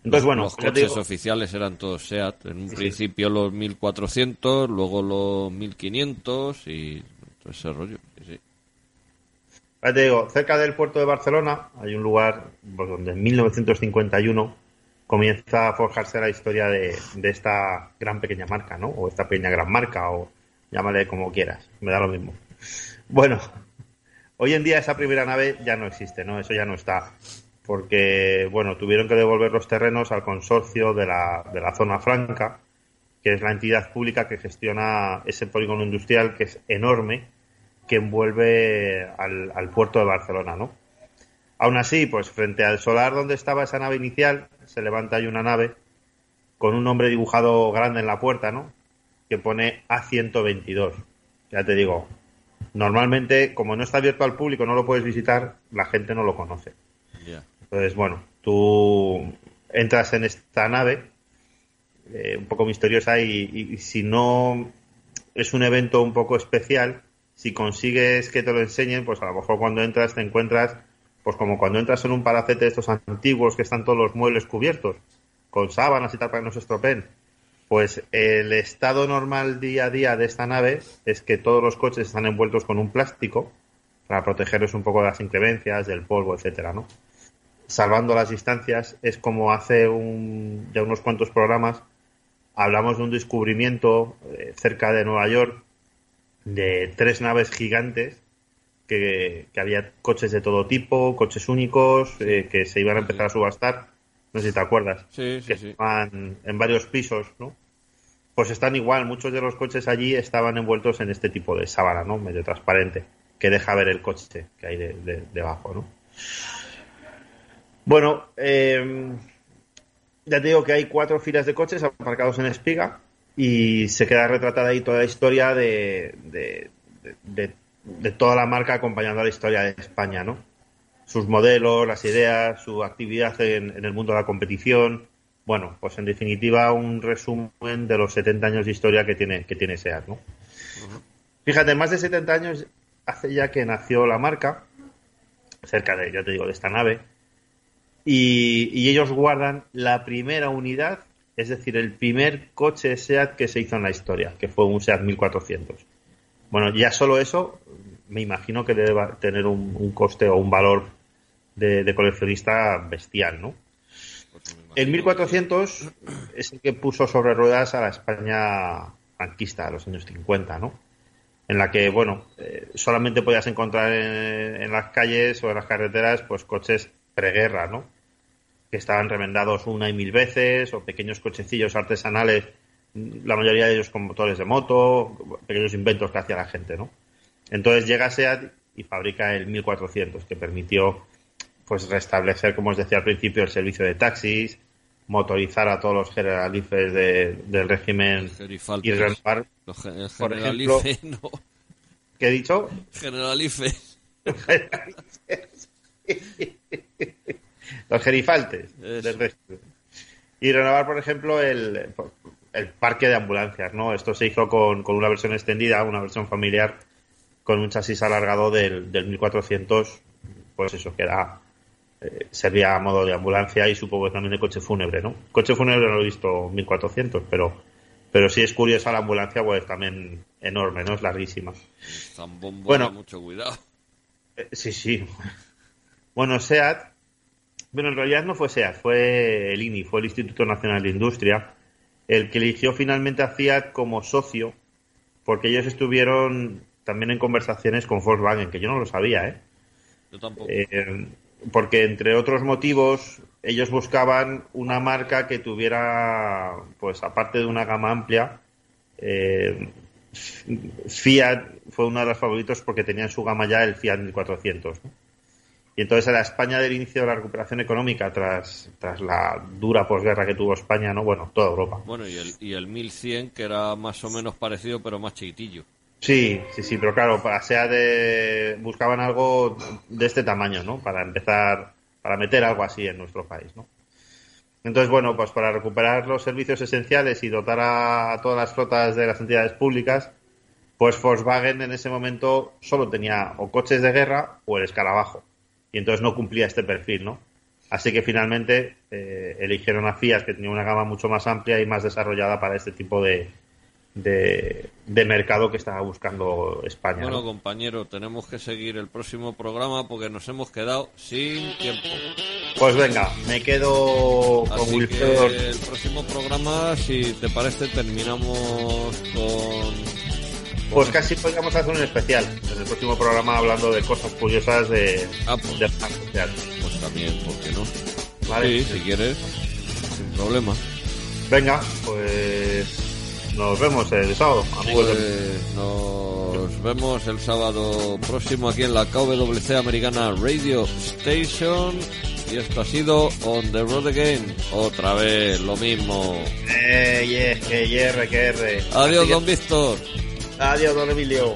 Entonces, bueno, los coches digo- oficiales eran todos SEAT. En un Sí, principio los 1400, luego los 1500 y todo ese rollo. sí, te digo, cerca del puerto de Barcelona hay un lugar pues, donde en 1951 comienza a forjarse la historia de, de esta gran pequeña marca, ¿no? O esta pequeña gran marca, o llámale como quieras, me da lo mismo. Bueno, hoy en día esa primera nave ya no existe, ¿no? Eso ya no está. Porque, bueno, tuvieron que devolver los terrenos al consorcio de la, de la zona franca, que es la entidad pública que gestiona ese polígono industrial que es enorme, que envuelve al, puerto de Barcelona, ¿no? Aún así, pues frente al solar donde estaba esa nave inicial, se levanta ahí una nave con un nombre dibujado grande en la puerta, ¿no? Que pone A122. Ya te digo, normalmente, como no está abierto al público, no lo puedes visitar, la gente no lo conoce. Ya. Entonces, bueno, tú entras en esta nave, eh, un poco misteriosa, y, si no es un evento un poco especial, si consigues que te lo enseñen, pues a lo mejor cuando entras te encuentras, pues como cuando entras en un palacete de estos antiguos que están todos los muebles cubiertos, con sábanas y tal para que no se estropeen. Pues el estado normal día a día de esta nave es que todos los coches están envueltos con un plástico para protegerlos un poco de las inclemencias, del polvo, etcétera, ¿no? Salvando las distancias, es como hace un, ya unos cuantos programas hablamos de un descubrimiento eh, cerca de Nueva York de tres naves gigantes que, que había coches de todo tipo, coches únicos, eh, que se iban a empezar a subastar. No sé si te acuerdas. Sí, sí, que sí. estaban en varios pisos, ¿no? Pues están igual, muchos de los coches allí estaban envueltos en este tipo de sábana, ¿no? Medio transparente, que deja ver el coche que hay de- de- debajo, ¿no? Bueno, eh, ya te digo que hay cuatro filas de coches aparcados en espiga y se queda retratada ahí toda la historia de, de, de- toda la marca acompañando a la historia de España, ¿no? Sus modelos, las ideas, su actividad en, en el mundo de la competición. Bueno, pues en definitiva un resumen de los 70 años de historia que tiene, que tiene SEAT, ¿no? Fíjate, más de 70 años hace ya que nació la marca, cerca de, ya te digo, de esta nave, y, ellos guardan la primera unidad, es decir, el primer coche SEAT que se hizo en la historia, que fue un SEAT 1400. Bueno, ya solo eso, me imagino que debe tener un, coste o un valor de, coleccionista bestial, ¿no? El 1400 es el que puso sobre ruedas a la España franquista de los años 50, ¿no? En la que, bueno, eh, solamente podías encontrar en, en las calles o en las carreteras, pues coches preguerra, ¿no? Que estaban remendados una y mil veces, o pequeños cochecillos artesanales, la mayoría de ellos con motores de moto, pequeños inventos que hacía la gente, ¿no? Entonces llega SEAT y fabrica el 1400, que permitió pues restablecer, como os decía al principio, el servicio de taxis, motorizar a todos los generalifes de- del régimen y renovar, Los por generalife, no. ¿qué he dicho? Generalife. <laughs> los gerifaltes Eso. del. Y renovar, por ejemplo, el, el parque de ambulancias, ¿no? Esto se hizo con, con una versión extendida, una versión familiar, con un chasis alargado del, del 1400, pues eso, que era eh, servía a modo de ambulancia y supongo que también de coche fúnebre, ¿no? Coche fúnebre no lo he visto 1400, pero pero sí es curiosa la ambulancia, pues también enorme, ¿no? Es larguísima. Zambombo, Bueno. mucho cuidado. Eh, sí, sí. Bueno, SEAT, bueno, en realidad no fue SEAT, fue el INI, fue el Instituto Nacional de Industria, el que eligió finalmente a Fiat como socio, porque ellos estuvieron también en conversaciones con Volkswagen, que yo no lo sabía, ¿eh? Yo tampoco. Eh, porque entre otros motivos ellos buscaban una marca que tuviera pues aparte de una gama amplia eh, Fiat fue uno de los favoritos porque tenía en su gama ya el Fiat 1400 ¿no? Y entonces era España del inicio de la recuperación económica tras tras la dura posguerra que tuvo España no bueno toda Europa Bueno, y el, y el 1100, que era más o menos parecido, pero más chiquitillo. Sí, sí, sí, pero claro, para sea de buscaban algo de este tamaño, ¿no? Para empezar, para meter algo así en nuestro país, ¿no? Entonces, bueno, pues para recuperar los servicios esenciales y dotar a, a todas las flotas de las entidades públicas, pues Volkswagen en ese momento solo tenía o coches de guerra o el escarabajo. Y entonces no cumplía este perfil, ¿no? Así que finalmente eh, eligieron a Fiat, que tenía una gama mucho más amplia y más desarrollada para este tipo de, de, de mercado que estaba buscando España. Bueno, ¿no? compañero, tenemos que seguir el próximo programa porque nos hemos quedado sin tiempo. Pues venga, me quedo con Así Wilfredo. que el próximo programa, si te parece, terminamos con... Pues casi podríamos hacer un especial en el próximo programa hablando de cosas curiosas de, Ah, pues, de pues también, ¿por qué no? Vale. Sí, si quieres, sin problema. Venga, pues nos vemos el sábado, amigos. de- Pues nos vemos el sábado próximo aquí en la KWC Americana Radio Station. Y esto ha sido On the Road Again. Otra vez, lo mismo. Eh, yeah, que hierre, que R. Adiós, don Víctor. Adiós, don Emilio.